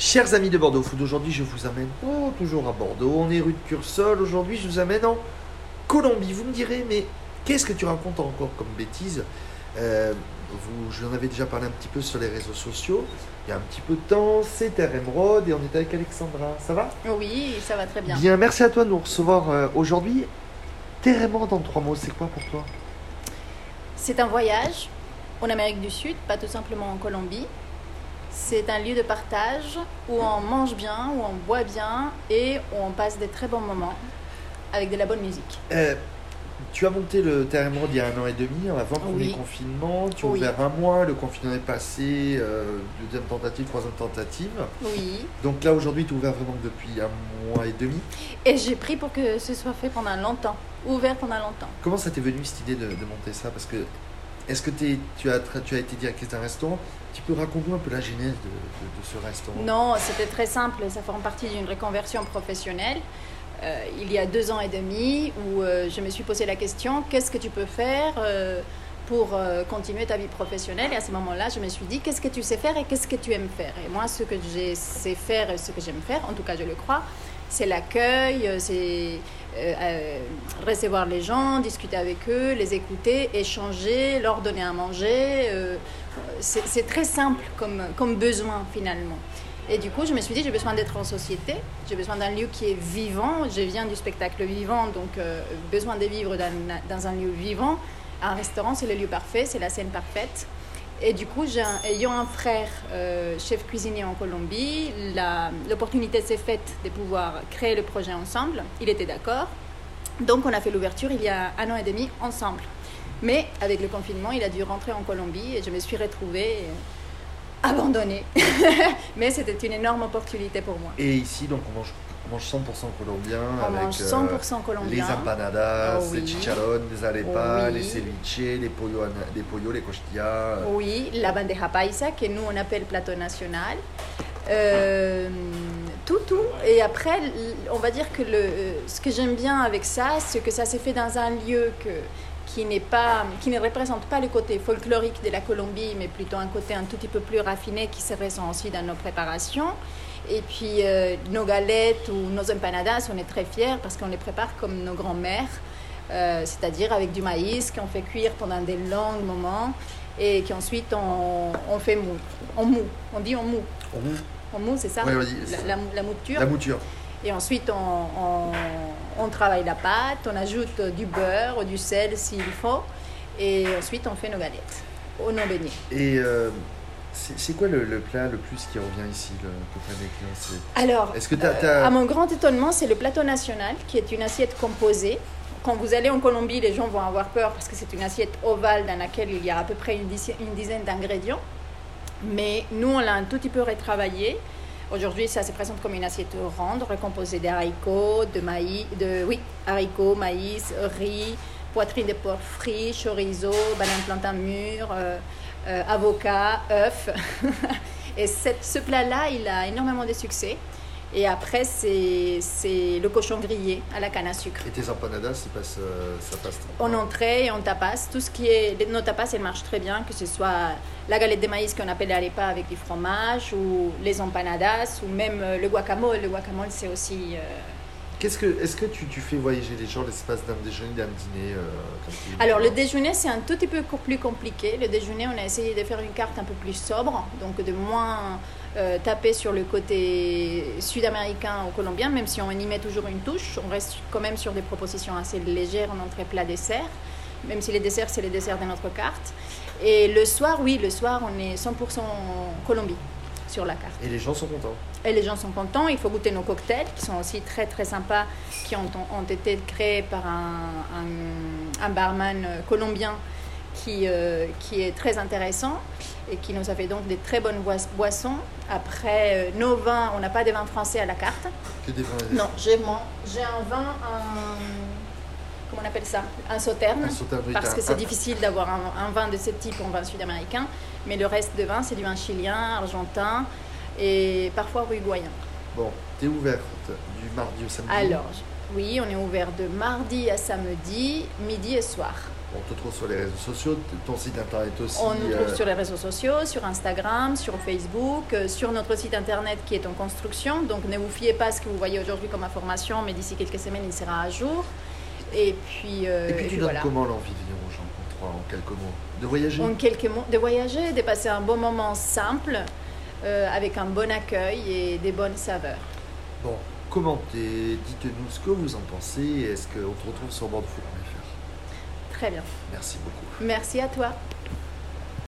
Chers amis de Bordeaux Food, aujourd'hui je vous amène oh, toujours à Bordeaux. On est rue de Cursol. Aujourd'hui je vous amène en Colombie. Vous me direz, mais qu'est-ce que tu racontes encore comme bêtise? Euh, vous, Je en avais déjà parlé un petit peu sur les réseaux sociaux. Il y a un petit peu de temps, c'était Emerald et on est avec Alexandra. Ça va? Oui, ça va très bien. Bien, merci à toi de nous recevoir euh, aujourd'hui. Terre Emerald en trois mots, c'est quoi pour toi? C'est un voyage en Amérique du Sud, pas tout simplement en Colombie. C'est un lieu de partage où on mange bien, où on boit bien et où on passe des très bons moments avec de la bonne musique. Euh, tu as monté le Terre Emerald il y a un an et demi, avant le premier Oui. confinement. Tu as Oui. ouvert un mois, le confinement est passé, euh, deuxième tentative, troisième tentative. Oui. Donc là aujourd'hui tu as ouvert vraiment depuis un mois et demi. Et j'ai pris pour que ce soit fait pendant longtemps, ouvert pendant longtemps. Comment ça t'est venu cette idée de, de monter ça? Parce que est-ce que tu, as, tu as été directrice d'un restaurant? Tu peux raconter un peu la genèse de, ce restaurant? Non, c'était très simple, ça forme partie d'une reconversion professionnelle. Euh, il y a deux ans et demi, où euh, je me suis posé la question, qu'est-ce que tu peux faire euh, pour continuer ta vie professionnelle? Et à ce moment-là, je me suis dit, qu'est-ce que tu sais faire et qu'est-ce que tu aimes faire? Et moi, ce que je sais faire et ce que j'aime faire, en tout cas je le crois, c'est l'accueil, euh, c'est euh, euh, recevoir les gens, discuter avec eux, les écouter, échanger, leur donner à manger. c'est très simple comme, besoin finalement. Et du coup, je me suis dit, j'ai besoin d'être en société, j'ai besoin d'un lieu qui est vivant. Je viens du spectacle vivant, donc besoin de vivre dans un lieu vivant. Un restaurant, c'est le lieu parfait, c'est la scène parfaite. Et du coup, ayant un frère euh, chef cuisinier en Colombie, l'opportunité s'est faite de pouvoir créer le projet ensemble. Il était d'accord. Donc, on a fait l'ouverture il y a un an et demi ensemble. Mais avec le confinement, il a dû rentrer en Colombie et je me suis retrouvée abandonnée. Mais c'était une énorme opportunité pour moi. Et ici donc on mange, on mange 100% colombien On avec mange euh, 100% colombien. les empanadas, Oh oui. les chicharrones, les arepas, Oui. les ceviches, les pollos, les, pollos, les costillas. Oui, la bandeja paisa, que nous on appelle plateau national. Euh, tout, tout. Et après, on va dire que le, ce que j'aime bien avec ça, c'est que ça s'est fait dans un lieu que, qui, n'est pas, qui ne représente pas le côté folklorique de la Colombie, mais plutôt un côté un tout petit peu plus raffiné qui se ressent aussi dans nos préparations. Et puis euh, nos galettes ou nos empanadas, on est très fiers parce qu'on les prépare comme nos grands-mères, euh, c'est-à-dire avec du maïs qu'on fait cuire pendant des longs moments et qu'ensuite on, on fait mou. En mou, on dit en mou. On mou- En mou, c'est ça la mouture. La mouture. Et ensuite, on, on- on travaille la pâte, on ajoute du beurre, du sel s'il faut. Et ensuite, on fait nos galettes ou nos beignets. Et euh, c'est quoi le, le plat le plus qui revient ici le, que Alors, Est-ce euh, à mon grand étonnement, c'est le plateau national, qui est une assiette composée. Quand vous allez en Colombie, les gens vont avoir peur parce que c'est une assiette ovale dans laquelle il y a à peu près une, dizaine- une dizaine d'ingrédients. Mais nous, on l'a un tout petit peu retravaillé. Aujourd'hui, ça se présente comme une assiette ronde, recomposée d'haricots, de maïs, de, oui, haricots, maïs, riz, poitrine de porc frit, chorizo, banane plantain mûr, euh, euh, avocat, œuf. Et ce plat-là, il a énormément de succès. Et après, c'est le cochon grillé à la canne à sucre. Et tes empanadas, ça passe, euh, ça passe En entrée et en tapas, tout ce qui est. Nos tapas, elles marchent très bien, que ce soit la galette de maïs qu'on appelle arepa avec du fromage, ou les empanadas, ou même euh, le guacamole. Le guacamole, c'est aussi. euh, Est-ce que tu, fais voyager les gens l'espace d'un déjeuner, d'un dîner euh, Alors, le déjeuner, c'est un tout petit peu plus compliqué. Le déjeuner, on a essayé de faire une carte un peu plus sobre, donc de moins euh, taper sur le côté sud-américain ou colombien, même si on y met toujours une touche. On reste quand même sur des propositions assez légères en entrée plat dessert, même si les desserts, c'est les desserts de notre carte. Et le soir, oui, le soir, on est 100% Colombie sur la carte. Et les gens sont contents. Et les gens sont contents. Il faut goûter nos cocktails qui sont aussi très très sympas, qui ont, ont été créés par un, un- un barman colombien qui, euh, qui est très intéressant et qui nous a fait donc des très bonnes bois- boissons. Après, euh, nos vins, on n'a pas de vin français à la carte. Que des vins Non, j'ai un vin, un, appelle ça Un sauterne. Un sauterne, parce que c'est difficile d'avoir un, un vin de ce type en vin sud-américain. Mais le reste de vin, c'est du vin chilien, argentin et parfois uruguayen. Bon, t'es ouverte du mardi au samedi? Alors, Oui, on est ouvert de mardi à samedi, midi et soir. On te trouve sur les réseaux sociaux, ton site internet aussi. On nous trouve euh, sur les réseaux sociaux, sur Instagram, sur Facebook, euh, sur notre site internet qui est en construction. Donc ne vous fiez pas à ce que vous voyez aujourd'hui comme information, mais d'ici quelques semaines, il sera à jour. Et puis, euh, Et puis et tu donnes voilà. comment l'envie de venir aux gens en en quelques mots De voyager En quelques mots, de voyager, de passer un bon moment simple, euh, avec un bon accueil et des bonnes saveurs. Bon, commentez, dites-nous ce que vous en pensez. Est-ce qu'on te retrouve sur bordfoot.fr Très bien. Merci beaucoup. Merci à toi.